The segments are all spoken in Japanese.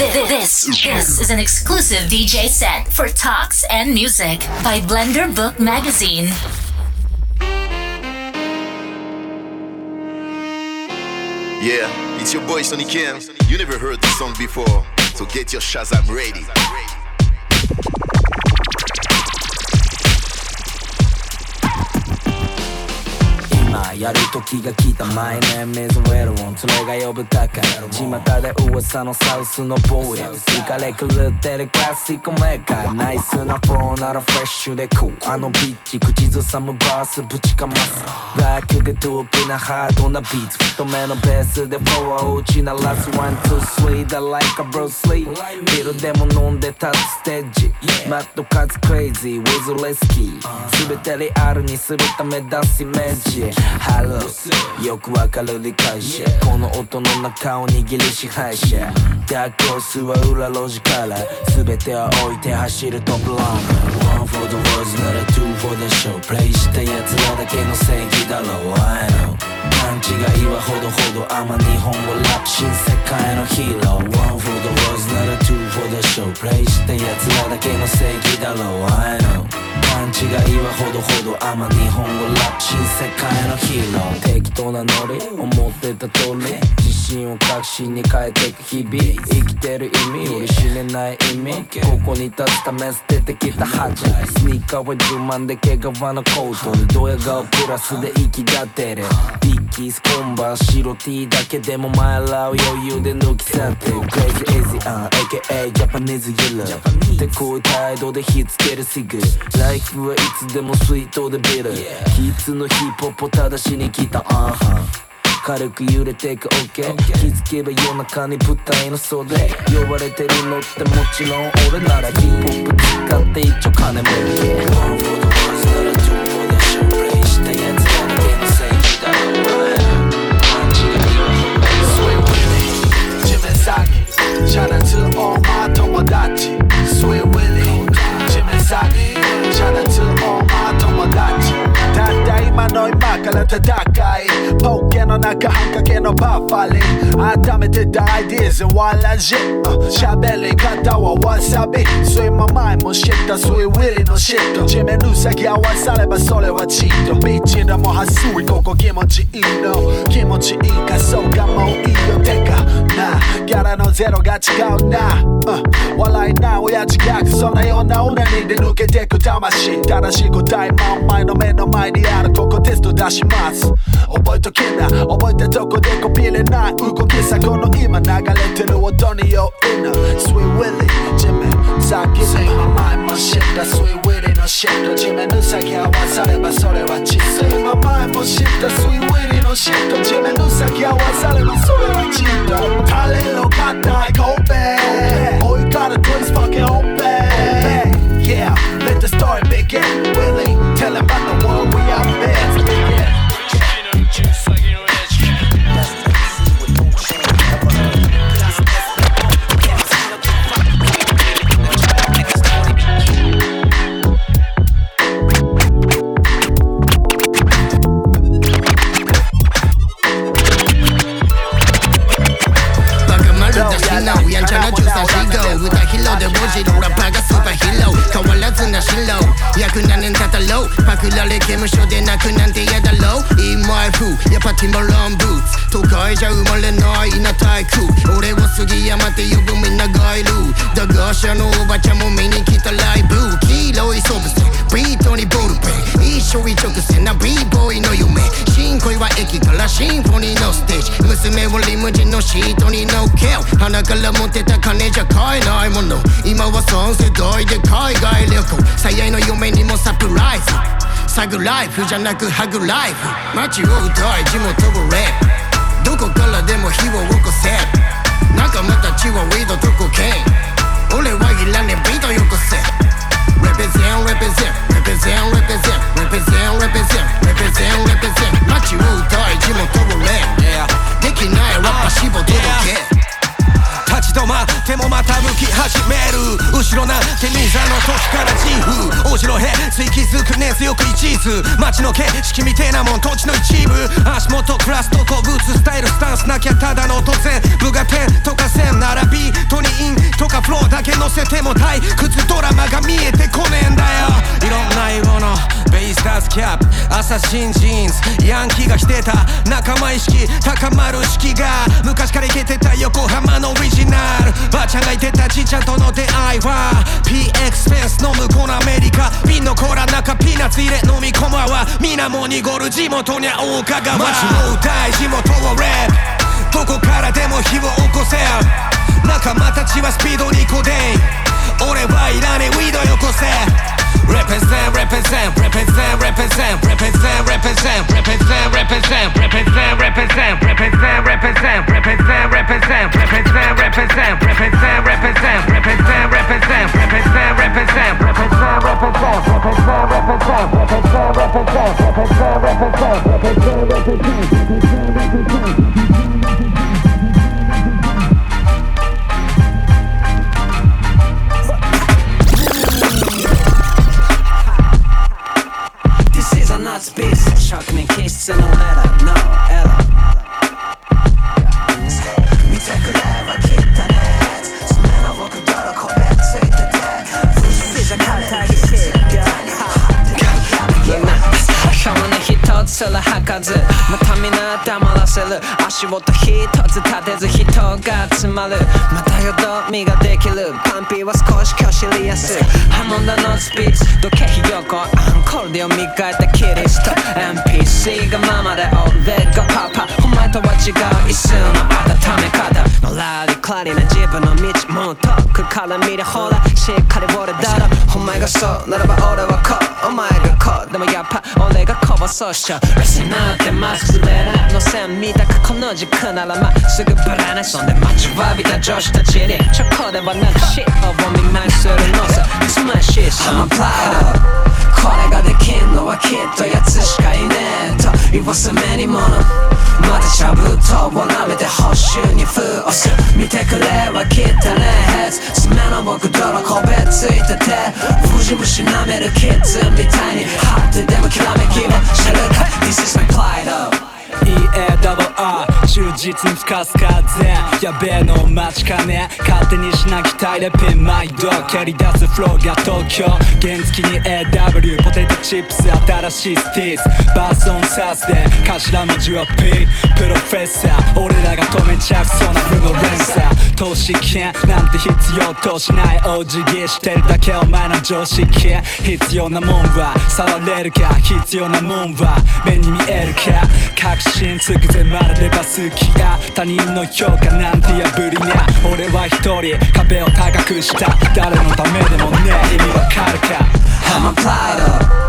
This, this is an exclusive DJ set for talks and music by Blender Book Magazine. Yeah, it's your boy Sonny Kim. You never heard this song before, so get your Shazam ready. やる時が来たマイネーム is well on それが呼ぶ高い巷で噂のサウスのボーイイカれ狂ってるクラシックメーカーナイスなフローならフレッシュでクーあのビッチ口ずさむバースぶちかます。バックでドープなハードなビーツ太めのベースでフォアを打ち鳴らす。ワンツースリーだ like a Bruce Lee ビルでも飲んで立つステージマッドカツクレイジー with レスキー全てリアルにするため出すイメージハローよくわかる理解者。この音の中を握る支配者。ダークホースは裏路地から。全てを置いて走るトップランナー One for the words なら two for the show. プレイした奴らだけの正義だろう。I know. 勘違いはほどほど甘日本語ラップ新世界のヒーロー。One for the words なら two for the show. プレイした奴らだけの正義だろう。I know 勘違いはほどほど甘日本語ラップ新世界のヒーロー。適当なノリ思ってた通り。信を確信に変えていく日々。生きてる意味より知れない意味。ここに立つため捨ててきた恥。スニーカーは10万で毛皮のコートにドヤ顔プラスで息立てる。ビッキースコンバー白 T だけでも前らを余裕で抜き去って。る Crazy Easy on AKA Japanese Yellow ってこういう態度で火つけるシグ。ライフはいつでも水筒でビル。キッズのヒップホップを正しに来た。アンハン軽く揺れていく OK 気づけば夜中に舞台の袖呼ばれてるのってもちろん俺ならヒップホップ使って一丁金儲け One for the out to all my tomodachi Sweet Willie Jimmy Saki Shout out to all my tomodachi たった今の今から戦いの中半掛けのパファリン改めて大ディーズワンラジ喋り方はわさび。そういうままも知った。そういうウィリのシット地面の先合わさればそれはチート。ビッチでもはすいここ気持ちいいの。気持ちいいかそうかもういいよ。てかなギャラのゼロが違うな、うん、笑いな親父ギャグそんなような俺にで抜けてく魂。正しい答え真ん前の目の前にある。ここテスト出します。覚えときな。覚えたとこでコピーれない動きさこの今流れてる音に酔いな Sweet Willie 地面先の今前も知った Sweet Willie のシット地面の先合わさればそれはチット今前も知った Sweet Willie のシット地面の先合わさればそれはチットタレの硬い神戸追いから twist fucking open. Yeah, let the story begin. Willie, low. 7年経ったろう。パクられ刑務所で泣くなんて嫌だろう。In my f o o やっぱティモロンブーツ。都会じゃ生まれないな体育俺を杉山って呼ぶみんなガイルだが社のおばちゃんも見に来たライブ黄色いソブスビートにボールペン。一生一直線な b ボーイの夢。新恋は駅からシンフォニーのステージ。娘をリムジンのシートに乗っけよ鼻から持ってた金じゃ買えないもの。今は3世代で海外旅行。最愛の夢嫁にもサプライズ。サグライフじゃなくハグライフ。街を歌い地元をレップ。どこからでも火を起こせ仲間たちはウィードとコケイ。ン俺はいらねえビートよこせ Represent, represent, represent, represent, represent, represent, represent, represent 街を歌い地元をレップ。できないラッパしぼ届け立ち止まってもまた向き始める後ろなんてニザの時からチーフお城へつ。い気づく根強く一途街の景色みてえなもん土地の一部足元クラスとこブーツスタイルスタンスなきゃただの突然部が点とか線並びトニインとかフローだけ乗せても退屈ドラマが見えてこねえんだよいろんな色のベイスターズキャップアサシンジーンズヤンキーが着てた仲間意識高まる式が昔から行けてた横浜のウィジナル。ばあちゃんがいてたじいちゃんとの出会いは。PX フェンスの向こうのアメリカ。瓶のコーラ中ピーナッツ入れ飲み込まは皆も濁る地元にゃ大香川街の歌い地元をレッどこからでも火を起こせ仲間たちはスピードにこで俺はいらねえウィードよこせ。Represent, represent, represent, represent, represent, represent, represent, represent, represent, represent, represent, represent, represent, represent, represent, represent, represent, represent, らりな自分の道もう遠くから見るほらしっかり俺だろ。お前がそうならば俺はこう。お前がこう。でもやっぱ俺がこぼそうしちゃうレスナーってまっすぐなの線見たくこの軸ならまっすぐぶらな。いそんで待ちわびた女子たちに。チョコではなくシッを見舞いするのさ。It's my shit I'm a pride これができんのはきっとやつしかいねえと。言わせ目にものまた茶封筒を舐めて報酬に封をする見てくれはきったねヘッズ爪の僕泥こべついて。て藤虫舐めるキッズみたいにハッてでもきらめきはしてるか This is my pride EARR 忠実に吹かす風。やべえのお待ちかね。勝手にしなきたいでピンマイド蹴り出すフローが東京。原付に AW ポテトチップス。新しいスティーズ。バーソンサースで頭文字は P プロフェッ投資金なんて必要としないお辞儀してるだけお前の常識必要なもんは触れるか必要なもんは目に見えるか確信つくぜまるでバスキや他人の評価なんて破りな俺は一人壁を高くした。誰のためでもね意味わかるか I'm a pride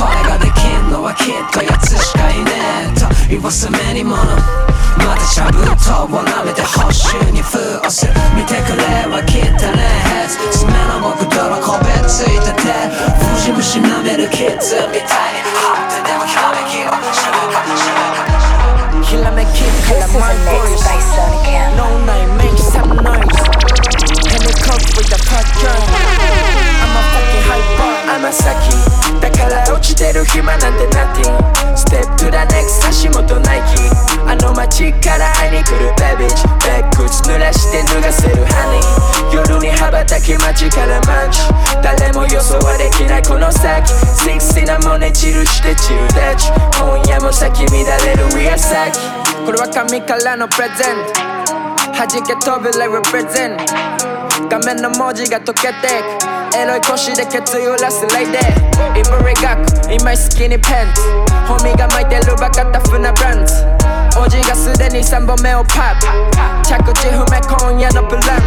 これができんのはきっとやつしかいねえ。と言わせ目にものまた茶封筒を舐めて報酬に封をする見てくれは切ったねヘッズ爪の僕泥こべついてて藤虫舐めるキッズみたいに張ってでもひらめきをしゃべかしゃべかひらめきから my voice No name make some noise And it comes with the fat gun I'm a fucking hyper. I'm a saki だから落ちてる暇なんて nothing. Step to the next ばたき街からマンチ誰も予想はできないこの先60なもねチルしてチルダッチ今夜も咲き乱れる We are 先これは神からのプレゼント弾け飛ぶ like represent. 画面の文字が溶けてくエロい腰で決意をらすレイデー。イブリ学 in my skinny pants ホミが巻いてるバカタフなブランズおじがすでに3本目をパッ着地不明今夜のプラン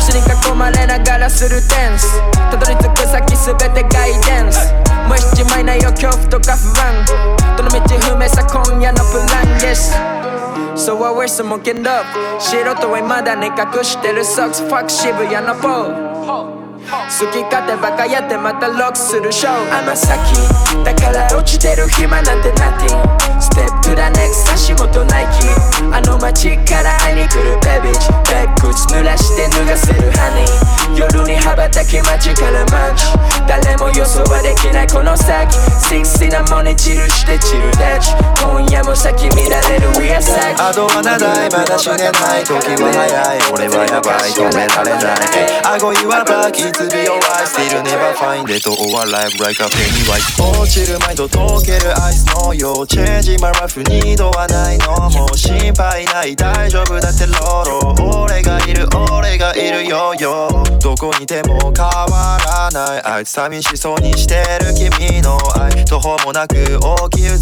死に囲まれながらするダンスたどり着く先すべてガイデンス無しちまいないよ恐怖とか不安どの道不明さ今夜のプラン Yes. So I wear some monkey up. 素人は未だに隠してるソックス Fuck 渋谷のポー好き勝手バカやってまたロックするショー甘先だから落ちてる暇なんて nothing. 足元ナイキ。あの街から会いに来るベビーチ。ベッグ濡らして脱がせるハニー。夜に羽ばたき街からマンチ。誰も予想はできないこの先。シンシナモネチルしてチルダッチ。今夜も先見られる We are sex ナとは長いまだ死ねない時は早い。俺はヤバい。止められない。アゴわばバーキンい。Still ルネバーフ find it. All alive like a イス落ちる前と溶けるアイスのよう。チェンジマラフ二度はないのもう心配ない大丈夫だってロロ俺がいる俺がいるよよどこにいても変わらないあいつ寂しそうにしてる君の愛途方もなく大きい器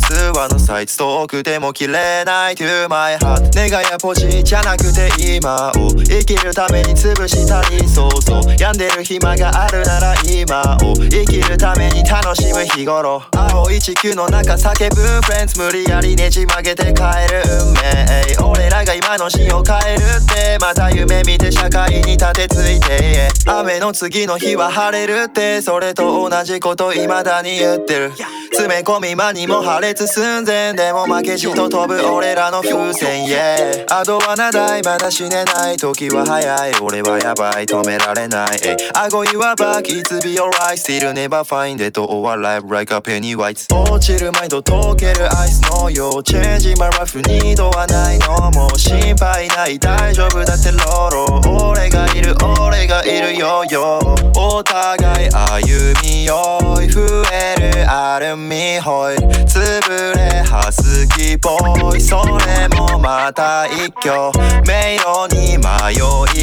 のサイズ遠くても切れない To my heart 願いやポジじゃなくて今を生きるために潰したりそうそう。病んでる暇があるなら今を生きるために楽しむ日頃。青い地球の中叫ぶフレンズ無理やりね。じ曲げて変える運命。俺らが今のシーンを変えるって。また夢見て社会に立てついて。雨の次の日は晴れるって。それと同じこと未だに言ってる。詰め込み間にも破裂寸前。でも負けじと飛ぶ俺らの風船。Yeah あとは長いまだ死ねない時は早い。俺はやばい。止められない。顎岩ばき It's be alright Still never find it all alive like a penny white 落ちるマインド溶けるアイスのようチェンジマラフ二度はないのもう心配ない大丈夫だってロロ俺がいる俺がいるよよ。お互い歩みよい増えるアルミホイル潰れハスキーボーイそれもまた一挙迷路に迷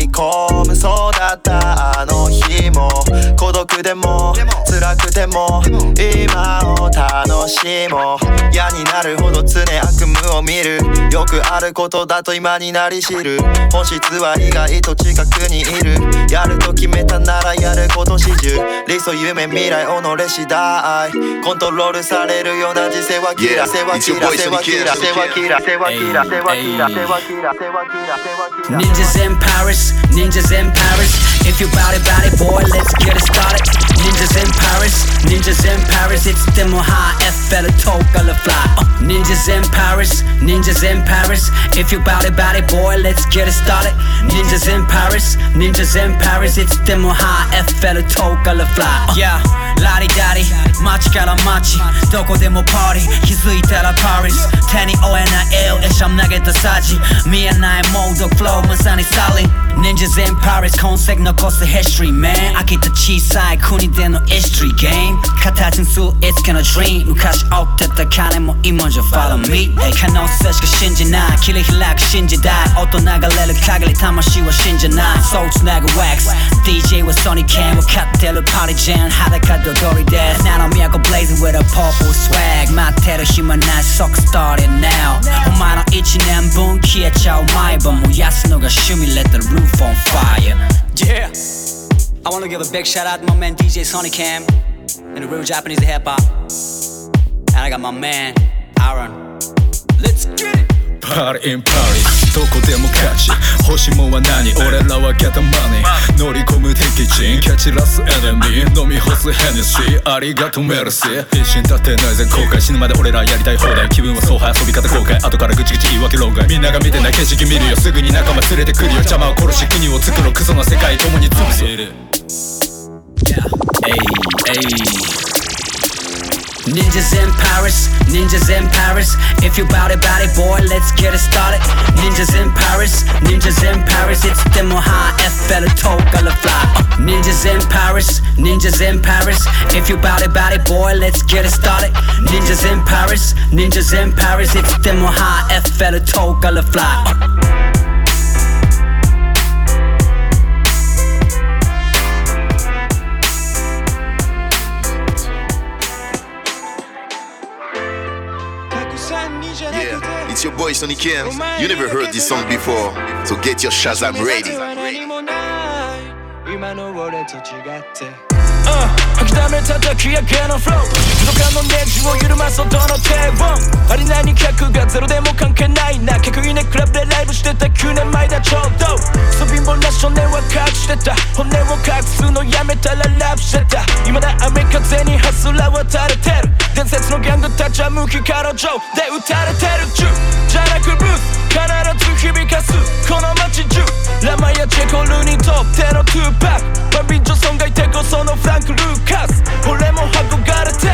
い込む。そうだったあの日も。孤独でも辛くても今を楽しもう。嫌になるほど常悪夢を見る。よくあることだと今になり知る。本質は意外と近くにいる。やると決めたならやること始終。理想夢未来己次第コントロールされるような時世はキラ世はキラ世はキラ世はキラ世はキラ世はキラ世はキラ世はキラ Ninjas in Paris, ninjas in Paris. If you bout it, bout it, boy, let's get it started. Ninjas in Paris, ninjas in Paris, it's them high F better talk on the fly. Uh, ninjas in Paris, ninjas in Paris. If you bout it, bout it, boy, let's get it started. Ninjas in Paris, ninjas in Paris, it's them high F better talk on the fly. Uh, yeah, la di da di, machi kara machi, doko demo party, kizuita la Paris. Tani o n i l, esham nageta saji, me and I mode the flow, my masani styling. Ninjas in Paris, concept no cost the history, man. I get the cheese side. さい国での history game. 形にするいつかの dream. 昔追ってた金も今じゃ follow me. 可能性しか信じない切り開く新時代音流れる限り魂は死んじゃない Soul つなぐ wax. DJ はソニーケン分かってるパリジェン裸で踊りです七の都 blazing with a purple swag. 待ってる暇ない即 started now. お前の一年分消えちゃう毎晩燃やすのが趣味 let the roof on fire. Yeah. I want to give a big shout out to my man DJ Sonny Cam and the real Japanese hip hop. And I got my man Aaron. Let's get it. パリンパリどこでも勝ち。欲しいもは何？俺らはゲットマネー乗り込む敵陣。キャッチラスエネミー飲み干すヘネシーありがとうメルシー一心立ってないぜ後悔死ぬまで俺らやりたい放題。気分はそうは遊び方後悔。後からぐちぐち言い訳論外。みんなが見てない景色見るよ。すぐに仲間連れてくるよ。邪魔を殺し国を作ろうクソな世界共に潰す。Hey, hey. Ninjas in Paris, ninjas in Paris. If you bout it, bout it, boy, let's get it started. Ninjas in Paris, ninjas in Paris. It's demo high, F better talk, gonna fly. Uh, ninjas in Paris, ninjas in Paris. If you bout it, bout it, boy, let's get it started. Ninjas in Paris, ninjas in Paris. It's demo high, F better talk, gonna fly. Uh, It's your boy Sonny Kams. You never heard this song before, so get your Shazam ready. Uh, flow. 부족함은 대목한 캐나이 나. 클럽 내 라이브 시대 쳐도. 年前だちょうどスト貧乏な少年は隠してた本音を隠すのやめたらラップしてた未だ雨風にハスラは垂れてる伝説のギャングたちは無気から上で撃たれてる銃じゃなくブース必ず響かすこの街中ラマやチェコルにとってのトゥーパックバンビン・ジョソンがいてこそのフランク・ルーカス俺も憧れて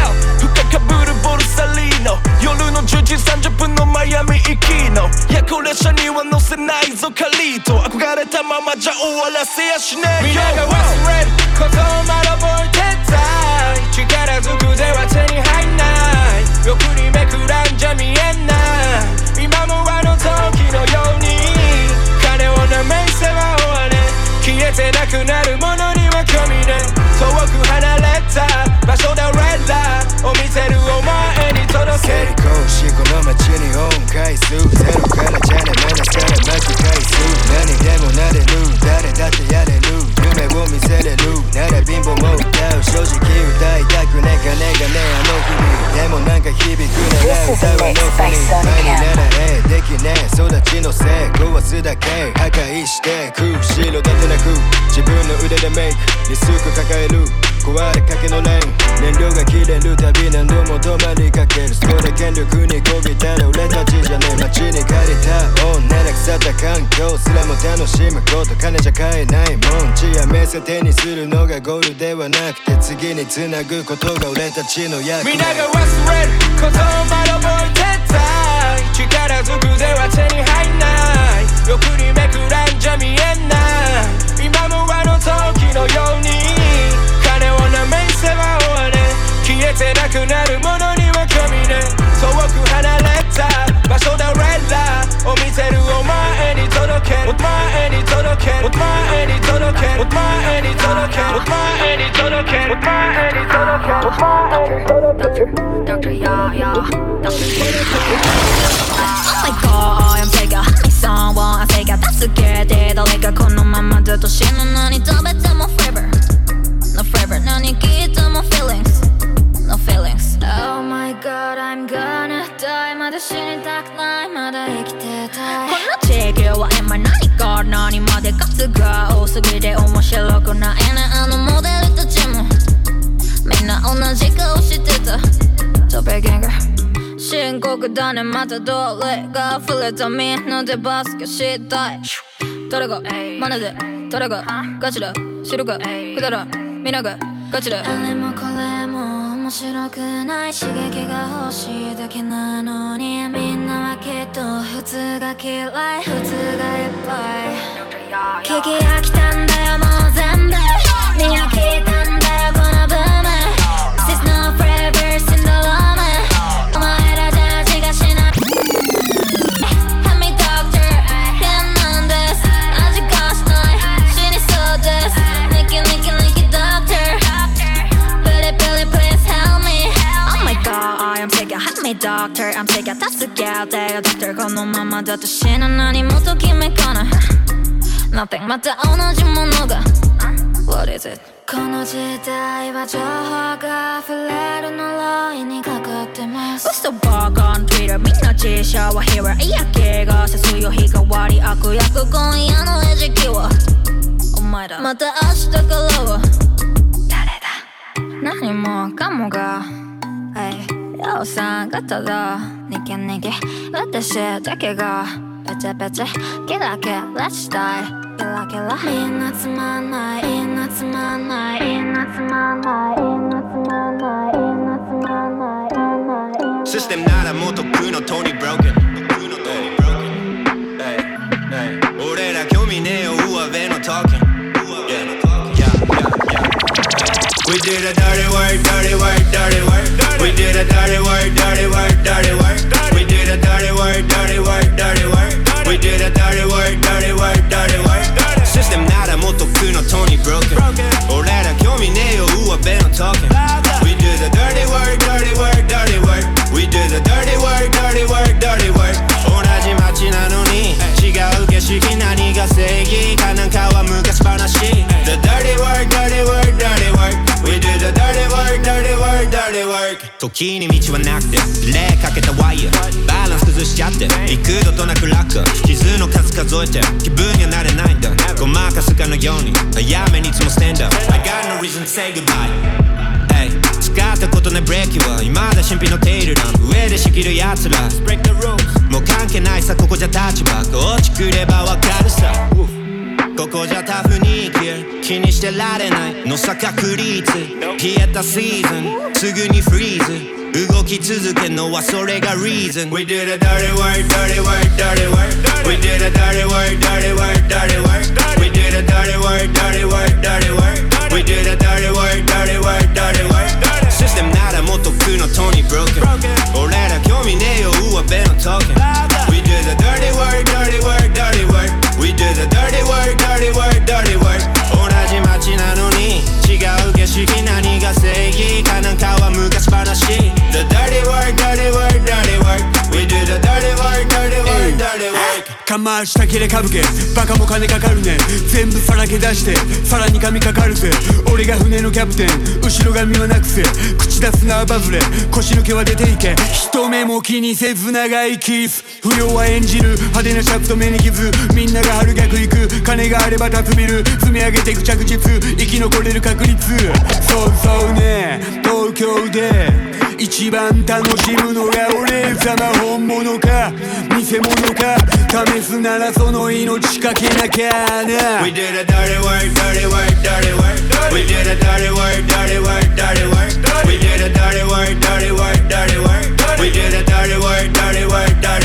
10時30分のマイアミ行きの夜行列車には乗せないぞカリート憧れたままじゃ終わらせやしねえよ皆が忘れることを学ぼうてたい力ずくでは手に入んない欲にめくらんじゃ見えない今もあの時のように金をなめせば終われ消えてなくなるものには興味ね遠く離れた場所で俺ーを見せるお前に届けるすらも楽しむこと金じゃ買えないもん血やめせ手にするのがゴールではなくて次につなぐことが俺たちの役目皆が忘れることをまだ覚えてた力ずくでは手に入んない。欲にめくらんじゃ見えない今もあの時のように金をなめせば終われ。消えてなくなるものラーを見てるお前に届けお前に届けお前に届けお前に届けお前に届けお前に届けお前に届け Doctor, yeah, yeah. Oh my god, I'm taking someone, I take it 助けて誰かこのままずっと死ぬ何食べても flavor No flavor 何聞いても feelings No feelings. Oh my god, I'm gonna die. まだ死にたくない。まだ生きてたい。この地球は今何から何まで数が多すぎて面白くないね。あのモデルたちも。みんな同じ顔してた。トベゲンガ深刻だね。またどれが溢れたみんなでバスケしたい。誰がマネで誰がガチだ知るか。くだらみんながガチだあれもこれも面白くない刺激が欲しいだけなのにみんなはきっと普通が嫌い普通がいっぱい聞き飽きたんだよもう全部。見飽きた。Doctor I'm sick 助けてよ doctor このままだと死ぬ何もときめかな？い Nothing また同じものが？What is it? この時代は情報が溢れる呪いにかかってます。嘘バカ on Twitter? みんな自社は Hero 嫌気がせ水曜日替わり悪役今夜の餌食は。お前だまた明日からは。誰だ？何もかもがなおさんがただニキニキ私だけがペチペチキラキラしたい。キラキラみんなつまんない。みんなつまんない。みんなつまんない。みんなつまんない。みんなつまんない。システムならもっとっくのトニ We did a dirty work, dirty work, dirty work. We did a dirty work, dirty work, dirty work. We did a dirty work, dirty work, dirty work. We did a dirty work, dirty work, dirty work. System ならもっと食うのトニー・ブローケン俺ら興味ねえよ上辺の talking 時に道はなくてレーかけたワイヤー。バランス崩しちゃって幾度となく楽。傷の数数えて気分にはなれないんだ。ごまかすかのように。早めにいつも stand up I got no reason to say goodbye 使ったことないブレーキは未だ新品のテールラン上で仕切る奴ら。もう関係ないさここじゃ立場。が落ちくればわかるさここじゃタフに生きる気にしてられないのさ確率消えたシーズンすぐにフリーズ動き続けんのはそれが reason We did a dirty work, dirty work, dirty work We did a dirty work, dirty work, dirty work We did a dirty work, dirty work, dirty work We did a dirty work, dirty work, dirty work システムならもっと苦のトニー broken 俺ら興味ねえよ上辺のトークンかましたきれかぶけ。バカも金かかるね。全部さらけ出して。さらに髪かかるぜ。俺が船のキャプテン。後ろ髪はなくせ。口出すなバズれ腰抜けは出ていけ。人目も気にせず長いキス。不良は演じる。派手なシャツと目に傷。みんなが春逆行く。金があれば立つビル積み上げていく着実。生き残れる確率。そうそうね。東京で。一番楽しむのが俺様本物か偽物か試すならその命かけなきゃな We did a dirty work, dirty work, dirty work We did a dirty work, dirty work, dirty work We did a dirty work, dirty work, dirty work We did a dirty work, dirty work, dirty work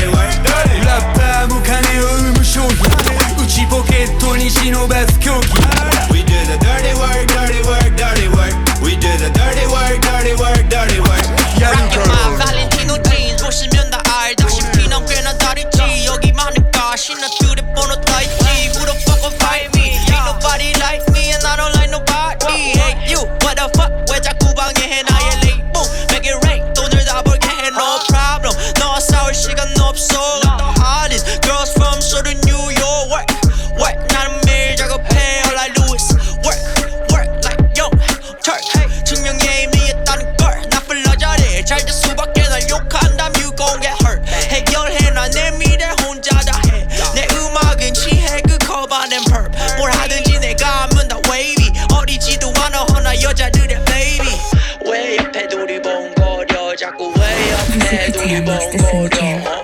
왜 옆에 두리 번거려 어?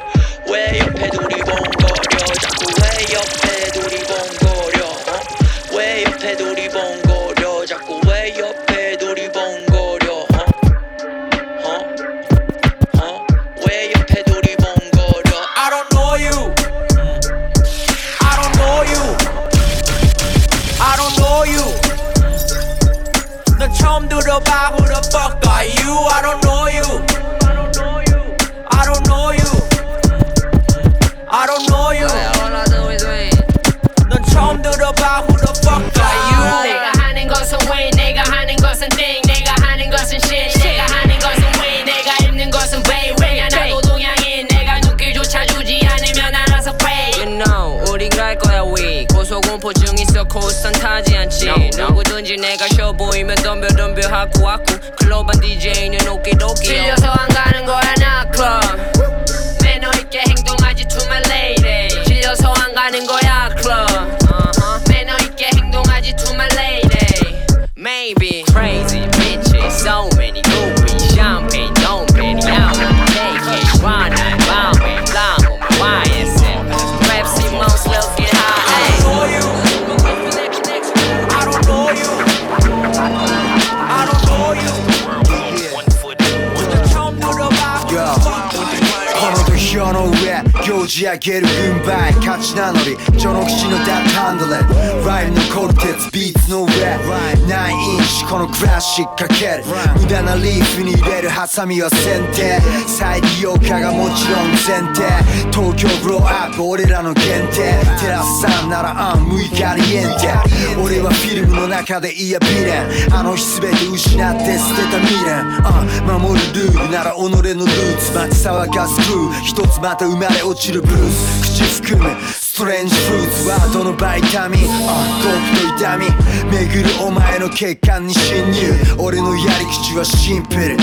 왜 옆에 두리 번거려 자꾸 왜 옆에 두리 번거려 Jane and Okie 上げる軍配勝ち名乗り序の口のダッハンドレライムのコルテツビの上9インチこのクラシックかける。無駄なリーフに入れるハサミは先手。再利用化がもちろん前提。東京ブローアップ俺らの限定。テラスさんならアンムイカリエンテ俺はフィルムの中でいやビレン。あの日全て失って捨てた未練。あ守るルールなら己のルーツ。街騒がすクー一つまた生まれ落ちるブルース。口含むストレンジフルーツワードのバイタミンあドープと痛み。巡るお前の血管に侵入。俺のやり口はシンプル。イネ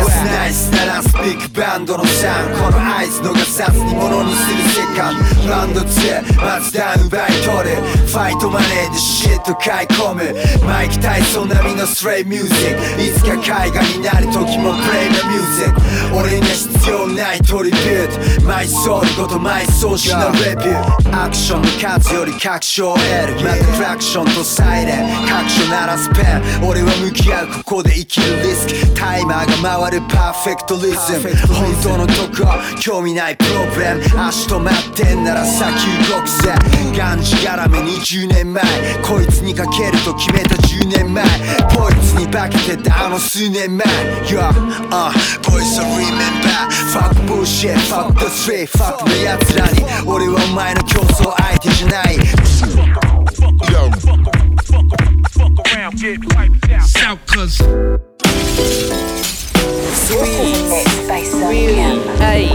スナイスならスピックバンドのサウン。この合図逃さずにものにする世界。ランド2まずダウン奪い取る。ファイトマネーでシット買い込む。マイク・タイソン並みのストレイミュージック。いつか海外になる時もプレイなミュージック。俺には必要ないトリビュート。マイソウルごと埋葬しなレビュー。アクションの数より確証を得る。またクラクションとサイレン。各所鳴らすペン。俺は向き合うここで生きるリスク。タイマーが回るパーフェクトリズム。本当のとこ興味ないプロブレム足止まってんなら先動くぜ。がんじがらめ20年前。こいつにかけると決めた10年前。ポイツに化けてたあの数年前。Yo, uh, boys will remember Fuck bullshit, fuck the street, fuck の奴らに俺はお前の競争相手じゃない South cuz Sweet by Sonia. Hey,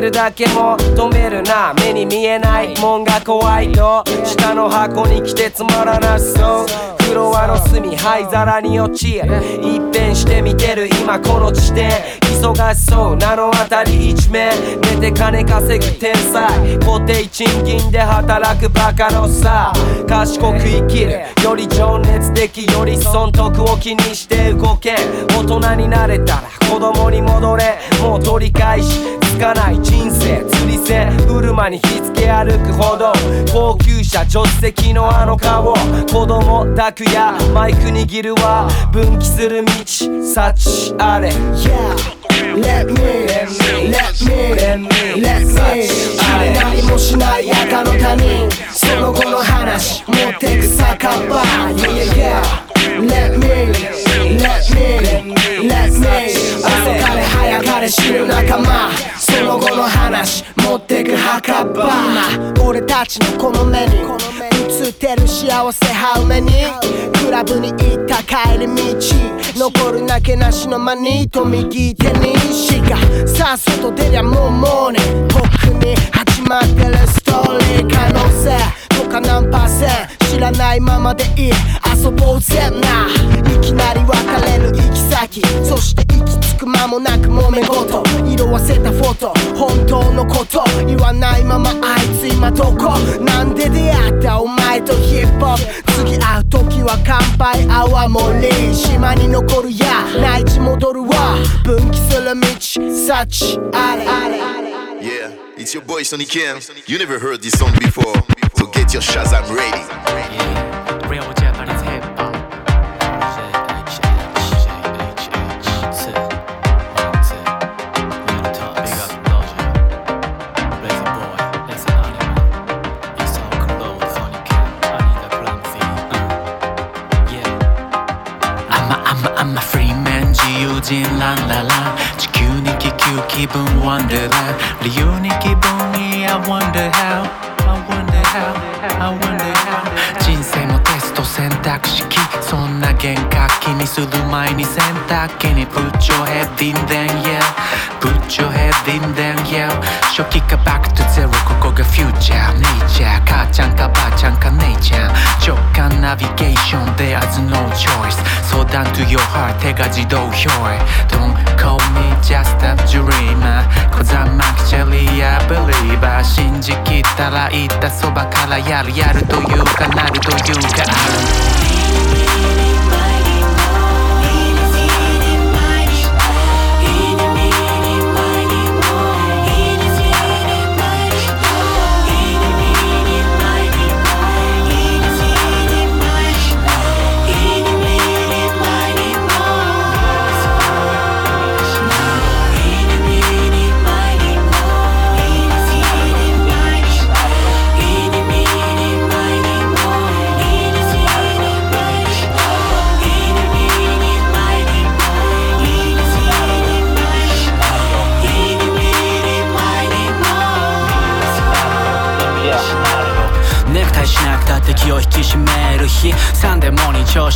めるだけも止めるな。目に見えないもんが怖いと下の箱に来てつまらなそう。フロアの隅灰皿に落ち一変して見てる今この地点忙しそうなのあたり一面。寝て金稼ぐ天才。固定賃金で働くバカのさ賢く生きるより情熱的より損得を気にして動け。大人になれたら子供に戻れ。もう取り返しつかない人生。釣り線車に火付け歩くほど。高級車助手席のあの顔。子供抱くクやマイク握るは分岐する道幸あれ Yeah Let me, let me, let me, let me let me 何もしない赤の他人その後の話持ってく酒場 Yeah, yeah, yeah Let me, let me, let me 流れ知る仲間。その後の話持ってく墓場。今俺たちのこの目に。映ってる幸せハウメに。クラブに行った帰り道。残るなけなしの間にと右手にしが。さっ外出りゃもうモーニングとっくに始まっどこなんで出会ったお前とヒップホップ次会う時は乾杯泡盛島に残るや内地戻るわ分岐する道幸あれ Yeah, it's your boy Sonny Kim. You never heard this song before, so get your Shazam ready. ランララ地球に気球気分 Wonderland 理由に気分に I wonder how I wonder how I wonder how 人生もテスト 選択式そんな幻覚気にする前に選択機に Put your head in then yeah Put your head in then yeah 初期かバックトゼロここがフューチャーネイチャー母ちゃんかばあちゃんか姉ちゃん直感ナビゲーション There's no choice 相談 to your heart 手が自動表 Don't call me just a dreamer Cause I'm actually a believer 信じきったら言ったそばからやるやるというかなるというかある Be me.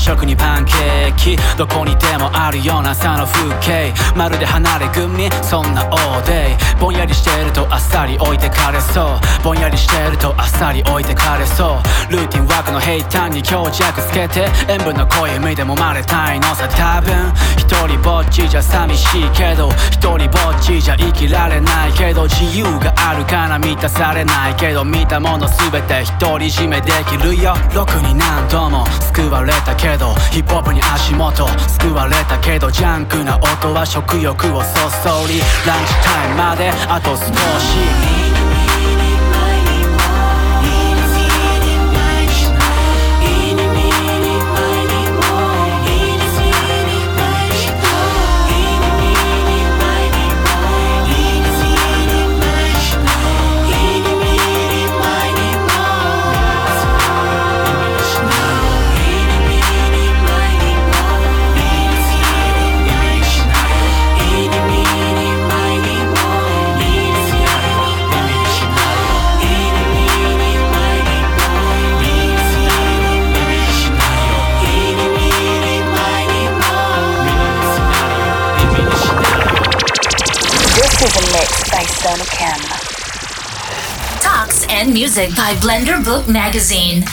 食にパンどこにでもあるような朝の風景。まるで離れ組そんな all day ぼんやりしてるとあっさり置いてかれそう。ぼんやりしてるとあっさり置いてかれそう。ルーティンワークの平坦に強弱つけて塩分の濃い海で揉まれたいのさ。多分一人ぼっちじゃ寂しいけど一人ぼっちじゃ生きられないけど自由があるから満たされないけど見たもの全て独り占めできるよ。ロックに何度も救われたけどヒップホップに足元救われたけどジャンクな音は食欲をそそりランチタイムまであと少し。And music by Blender Book Magazine.